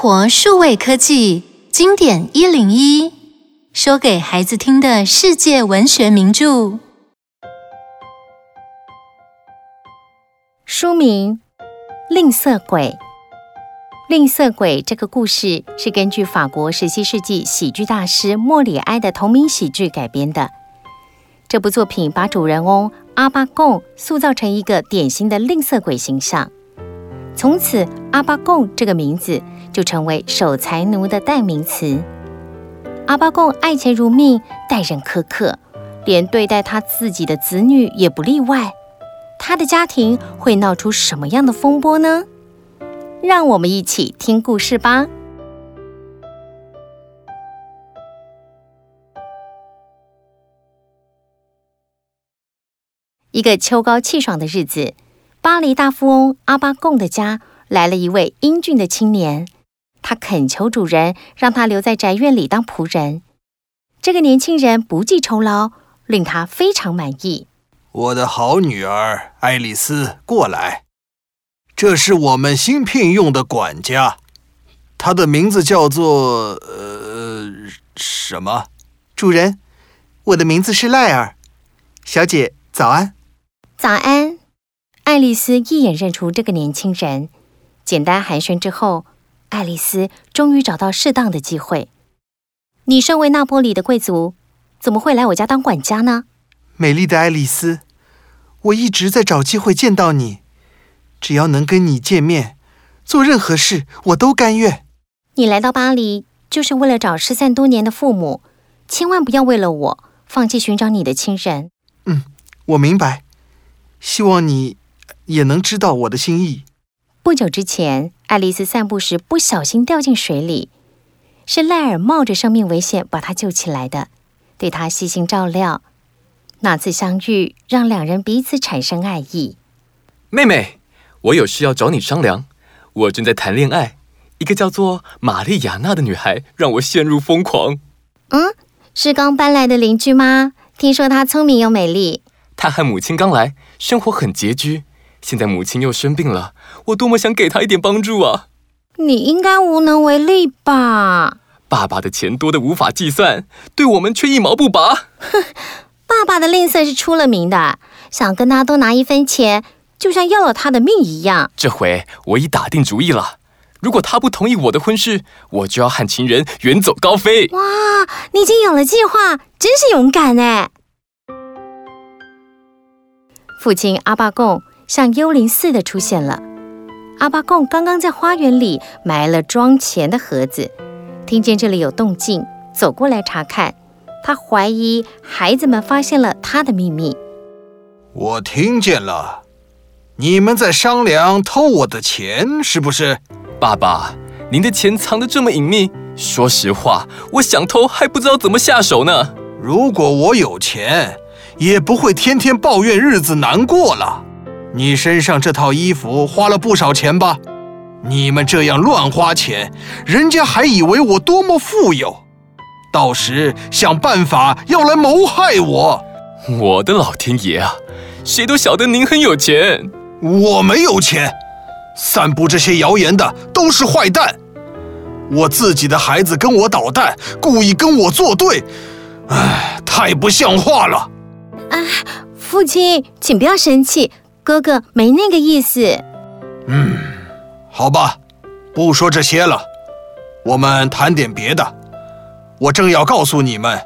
活数位科技经典一零一，说给孩子听的世界文学名著。书名《吝啬鬼》。吝啬鬼这个故事是根据法国十七世纪喜剧大师莫里埃的同名喜剧改编的。这部作品把主人翁阿巴贡塑造成一个典型的吝啬鬼形象。从此，阿巴贡这个名字就成为守财奴的代名词。阿巴贡爱钱如命，待人苛刻，连对待他自己的子女也不例外。他的家庭会闹出什么样的风波呢？让我们一起听故事吧。一个秋高气爽的日子。巴黎大富翁阿巴贡的家来了一位英俊的青年，他恳求主人让他留在宅院里当仆人。这个年轻人不计酬劳，令他非常满意。我的好女儿爱丽丝，过来，这是我们新聘用的管家，他的名字叫做呃什么？主人，我的名字是赖尔。小姐，早安。早安。爱丽丝一眼认出这个年轻人，简单寒暄之后，爱丽丝终于找到适当的机会。你身为那波里的贵族，怎么会来我家当管家呢？美丽的爱丽丝，我一直在找机会见到你，只要能跟你见面，做任何事我都甘愿。你来到巴黎就是为了找失散多年的父母，千万不要为了我放弃寻找你的亲人。嗯，我明白。希望你。也能知道我的心意。不久之前，爱丽丝散步时不小心掉进水里，是赖尔冒着生命危险把她救起来的，对她悉心照料。那次相遇让两人彼此产生爱意。妹妹，我有事要找你商量。我正在谈恋爱，一个叫做玛丽亚娜的女孩让我陷入疯狂。嗯，是刚搬来的邻居吗？听说她聪明又美丽。她和母亲刚来，生活很拮据。现在母亲又生病了，我多么想给她一点帮助啊！你应该无能为力吧？爸爸的钱多得无法计算，对我们却一毛不拔。哼，爸爸的吝啬是出了名的，想跟他多拿一分钱，就像要了他的命一样。这回我已打定主意了，如果他不同意我的婚事，我就要和情人远走高飞。哇，你已经有了计划，真是勇敢哎！父亲阿巴贡。像幽灵似的出现了。阿巴贡刚刚在花园里埋了装钱的盒子，听见这里有动静，走过来查看。他怀疑孩子们发现了他的秘密。我听见了，你们在商量偷我的钱，是不是？爸爸，您的钱藏得这么隐秘，说实话，我想偷还不知道怎么下手呢。如果我有钱，也不会天天抱怨日子难过了。你身上这套衣服花了不少钱吧？你们这样乱花钱，人家还以为我多么富有，到时想办法要来谋害我。我的老天爷啊！谁都晓得您很有钱。我没有钱，散布这些谣言的都是坏蛋。我自己的孩子跟我捣蛋，故意跟我作对，唉，太不像话了。啊，父亲，请不要生气。哥哥没那个意思。嗯，好吧，不说这些了，我们谈点别的。我正要告诉你们，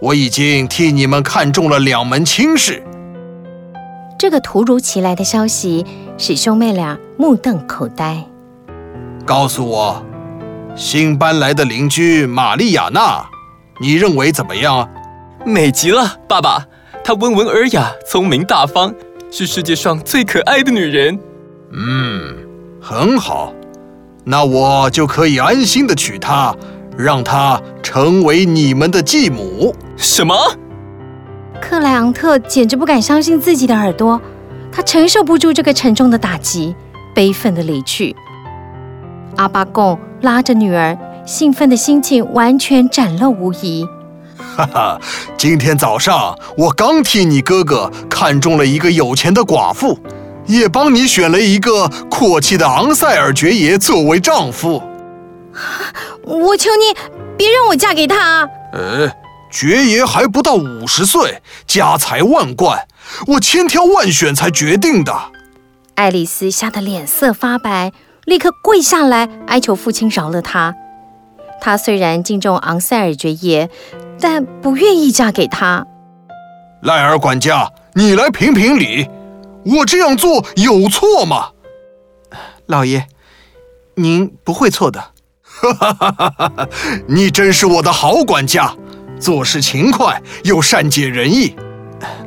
我已经替你们看中了两门亲事。这个突如其来的消息使兄妹俩目瞪口呆。告诉我，新搬来的邻居玛丽亚娜，你认为怎么样？美极了，爸爸，她温文尔雅，聪明大方。是世界上最可爱的女人。嗯，很好，那我就可以安心的娶她，让她成为你们的继母。什么？克莱昂特简直不敢相信自己的耳朵，他承受不住这个沉重的打击，悲愤的离去。阿巴贡拉着女儿，兴奋的心情完全展露无遗。哈哈，今天早上我刚替你哥哥看中了一个有钱的寡妇，也帮你选了一个阔气的昂塞尔爵爷作为丈夫。我求你，别让我嫁给他。呃，爵爷还不到五十岁，家财万贯，我千挑万选才决定的。爱丽丝吓得脸色发白，立刻跪下来哀求父亲饶了她。她虽然敬重昂塞尔爵爷，但不愿意嫁给他。赖尔管家，你来评评理，我这样做有错吗？老爷，您不会错的。哈哈哈哈哈！你真是我的好管家，做事勤快又善解人意。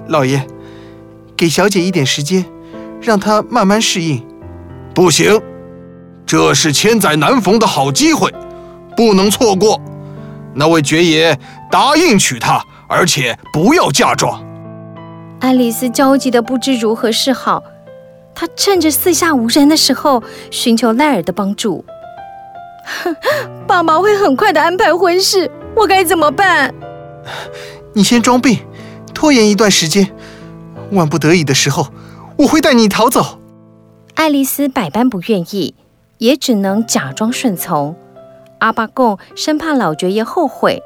老爷，给小姐一点时间，让她慢慢适应。不行，这是千载难逢的好机会，不能错过。那位爵爷答应娶她，而且不要嫁妆。爱丽丝焦急的不知如何是好，她趁着四下无人的时候寻求赖尔的帮助。爸妈会很快的安排婚事，我该怎么办？你先装病，拖延一段时间，万不得已的时候，我会带你逃走。爱丽丝百般不愿意，也只能假装顺从。阿巴贡生怕老爵爷后悔，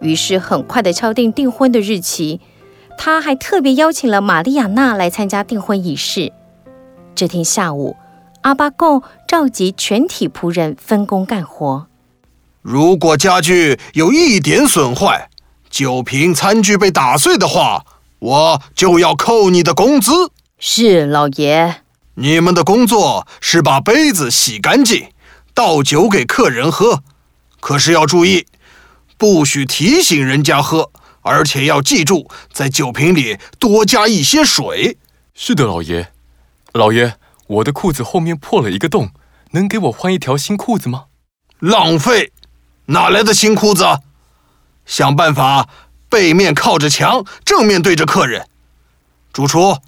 于是很快的敲定订婚的日期。他还特别邀请了玛丽亚娜来参加订婚仪式。这天下午，阿巴贡召集全体仆人分工干活。如果家具有一点损坏，酒瓶、餐具被打碎的话，我就要扣你的工资。是，老爷。你们的工作是把杯子洗干净，倒酒给客人喝。可是要注意，不许提醒人家喝，而且要记住，在酒瓶里多加一些水。是的，老爷。老爷。我的裤子后面破了一个洞，能给我换一条新裤子吗？浪费，哪来的新裤子？想办法背面靠着墙，正面对着客人。主厨，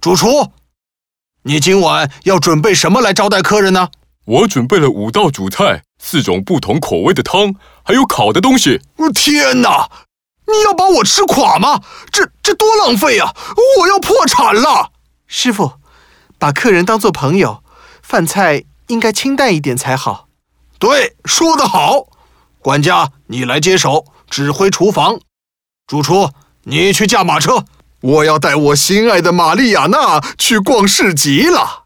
主厨，你今晚要准备什么来招待客人呢？我准备了五道主菜，四种不同口味的汤，还有烤的东西。天哪，你要把我吃垮吗？这这多浪费啊！我要破产了，师傅。把客人当做朋友，饭菜应该清淡一点才好。对，说得好，管家，你来接手指挥厨房。主厨，你去驾马车，我要带我心爱的玛丽亚娜去逛市集了。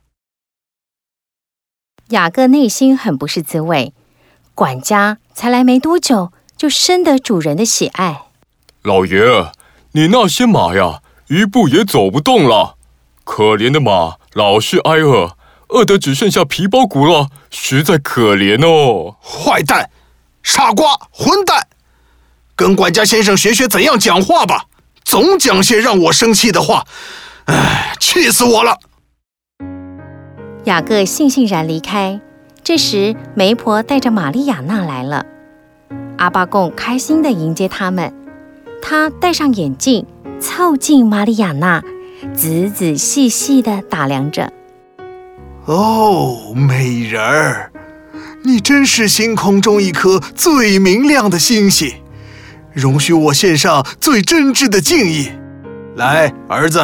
雅各内心很不是滋味，管家才来没多久，就深得主人的喜爱。老爷，你那些马呀，一步也走不动了，可怜的马。老是挨饿，饿得只剩下皮包骨了，实在可怜哦！坏蛋，傻瓜，混蛋，跟管家先生学学怎样讲话吧，总讲些让我生气的话，唉，气死我了！雅各悻悻然离开。这时，媒婆带着玛丽亚娜来了，阿巴贡开心地迎接他们。他戴上眼镜，凑近玛丽亚娜。仔仔细细地打量着。哦，美人儿，你真是星空中一颗最明亮的星星，容许我献上最真挚的敬意。来，儿子，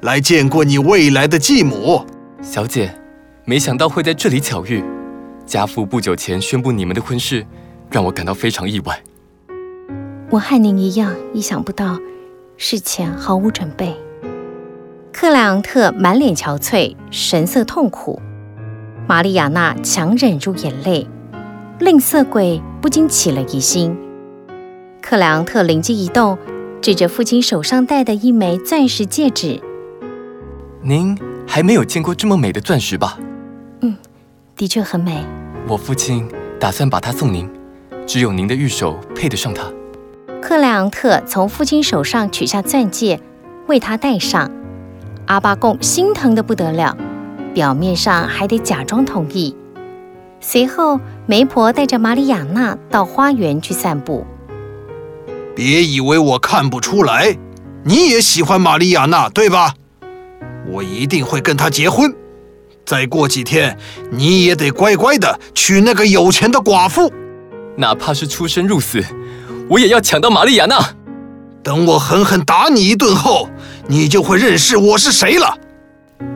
来见过你未来的继母。小姐，没想到会在这里巧遇。家父不久前宣布你们的婚事，让我感到非常意外。我和您一样，意想不到，事前毫无准备。克莱昂特满脸憔悴，神色痛苦。玛丽亚娜强忍住眼泪，吝啬鬼不禁起了疑心。克莱昂特灵机一动，指着父亲手上戴的一枚钻石戒指：“您还没有见过这么美的钻石吧？”“嗯，的确很美。”“我父亲打算把它送您，只有您的玉手配得上它。”克莱昂特从父亲手上取下钻戒，为他戴上。阿巴贡心疼得不得了，表面上还得假装同意。随后，媒婆带着玛丽亚娜到花园去散步。别以为我看不出来，你也喜欢玛丽亚娜，对吧？我一定会跟她结婚。再过几天，你也得乖乖的娶那个有钱的寡妇，哪怕是出生入死，我也要抢到玛丽亚娜。等我狠狠打你一顿后，你就会认识我是谁了。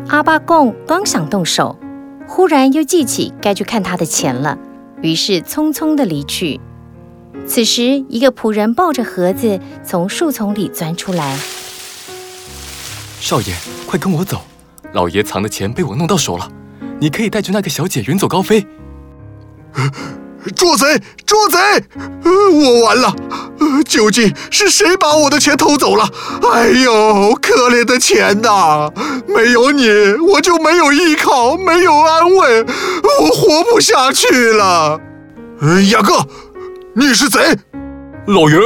阿巴贡刚想动手，忽然又记起该去看他的钱了，于是匆匆的离去。此时，一个仆人抱着盒子从树丛里钻出来。少爷，快跟我走！老爷藏的钱被我弄到手了，你可以带着那个小姐远走高飞。捉贼！捉贼！我完了！究竟是谁把我的钱偷走了？哎呦，可怜的钱呐！没有你，我就没有依靠，没有安慰，我活不下去了。雅各，你是贼？老爷，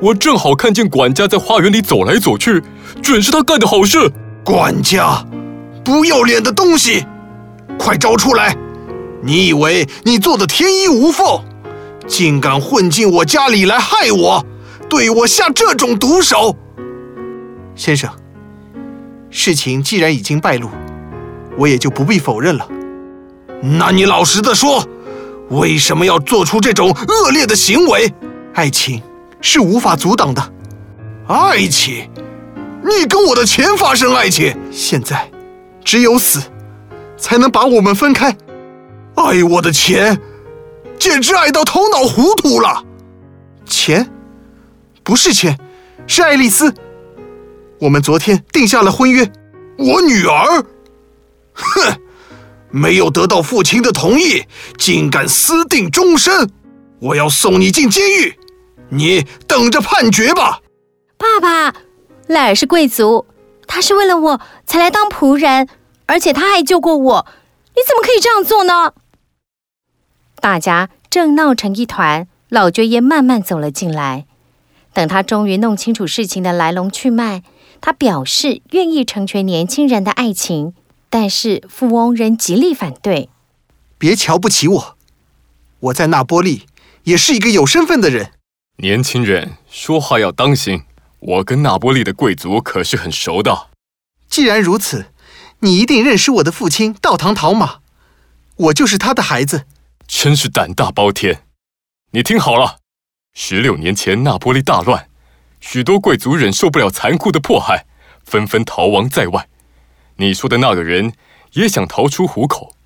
我正好看见管家在花园里走来走去，准是他干的好事。管家，不要脸的东西，快招出来！你以为你做的天衣无缝，竟敢混进我家里来害我，对我下这种毒手？先生，事情既然已经败露，我也就不必否认了。那你老实的说，为什么要做出这种恶劣的行为？爱情是无法阻挡的。爱情？你跟我的钱发生爱情？现在，只有死，才能把我们分开。爱我的钱，简直爱到头脑糊涂了。钱？不是钱，是爱丽丝。我们昨天定下了婚约。我女儿？哼！没有得到父亲的同意，竟敢私定终身！我要送你进监狱，你等着判决吧。爸爸，赖尔是贵族，他是为了我才来当仆人，而且他还救过我。你怎么可以这样做呢？大家正闹成一团，老爵爷慢慢走了进来。等他终于弄清楚事情的来龙去脉，他表示愿意成全年轻人的爱情，但是富翁仍极力反对。别瞧不起我，我在那波利也是一个有身份的人。年轻人说话要当心，我跟那波利的贵族可是很熟的。既然如此，你一定认识我的父亲道堂陶马，我就是他的孩子。真是胆大包天！你听好了，十六年前那波利大乱，许多贵族忍受不了残酷的迫害，纷纷逃亡在外。你说的那个人也想逃出虎口，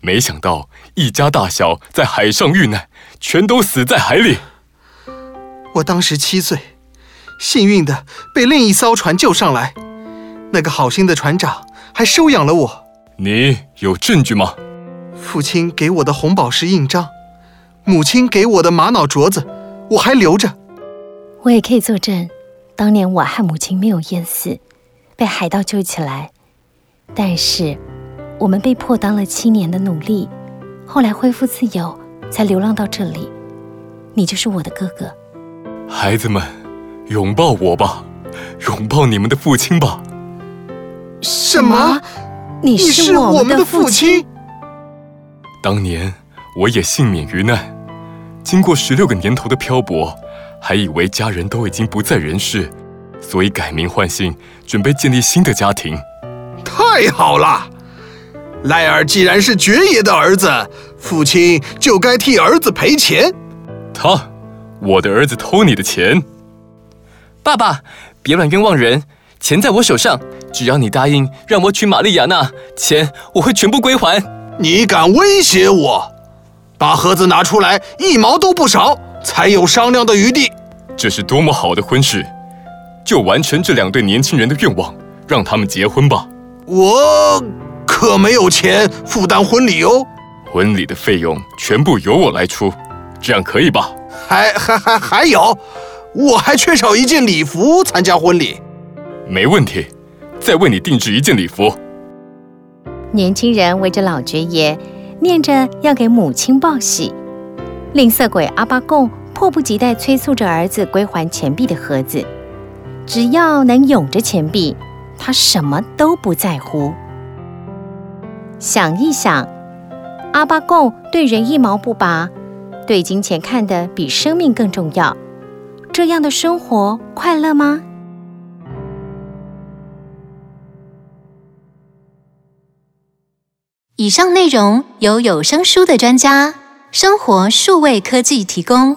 没想到一家大小在海上遇难，全都死在海里。我当时七岁，幸运的被另一艘船救上来，那个好心的船长还收养了我。你有证据吗？父亲给我的红宝石印章，母亲给我的玛瑙镯子，我还留着。我也可以作证，当年我和母亲没有淹死，被海盗救起来。但是我们被迫当了七年的奴隶，后来恢复自由，才流浪到这里。你就是我的哥哥。孩子们，拥抱我吧，拥抱你们的父亲吧。什么？你是我们的父亲？当年我也幸免于难，经过十六个年头的漂泊，还以为家人都已经不在人世，所以改名换姓，准备建立新的家庭。太好了，赖尔既然是爵爷的儿子，父亲就该替儿子赔钱。他，我的儿子偷你的钱？爸爸，别乱冤枉人，钱在我手上，只要你答应让我娶玛丽亚娜，钱我会全部归还。你敢威胁我？把盒子拿出来，一毛都不少，才有商量的余地。这是多么好的婚事，就完成这两对年轻人的愿望，让他们结婚吧。我可没有钱负担婚礼哦。婚礼的费用全部由我来出，这样可以吧？还还还还有，我还缺少一件礼服参加婚礼。没问题，再为你定制一件礼服。年轻人围着老爵爷，念着要给母亲报喜。吝啬鬼阿巴贡迫不及待催促着儿子归还钱币的盒子。只要能拥着钱币，他什么都不在乎。想一想，阿巴贡对人一毛不拔，对金钱看得比生命更重要。这样的生活快乐吗？以上内容由有声书的专家生活数位科技提供。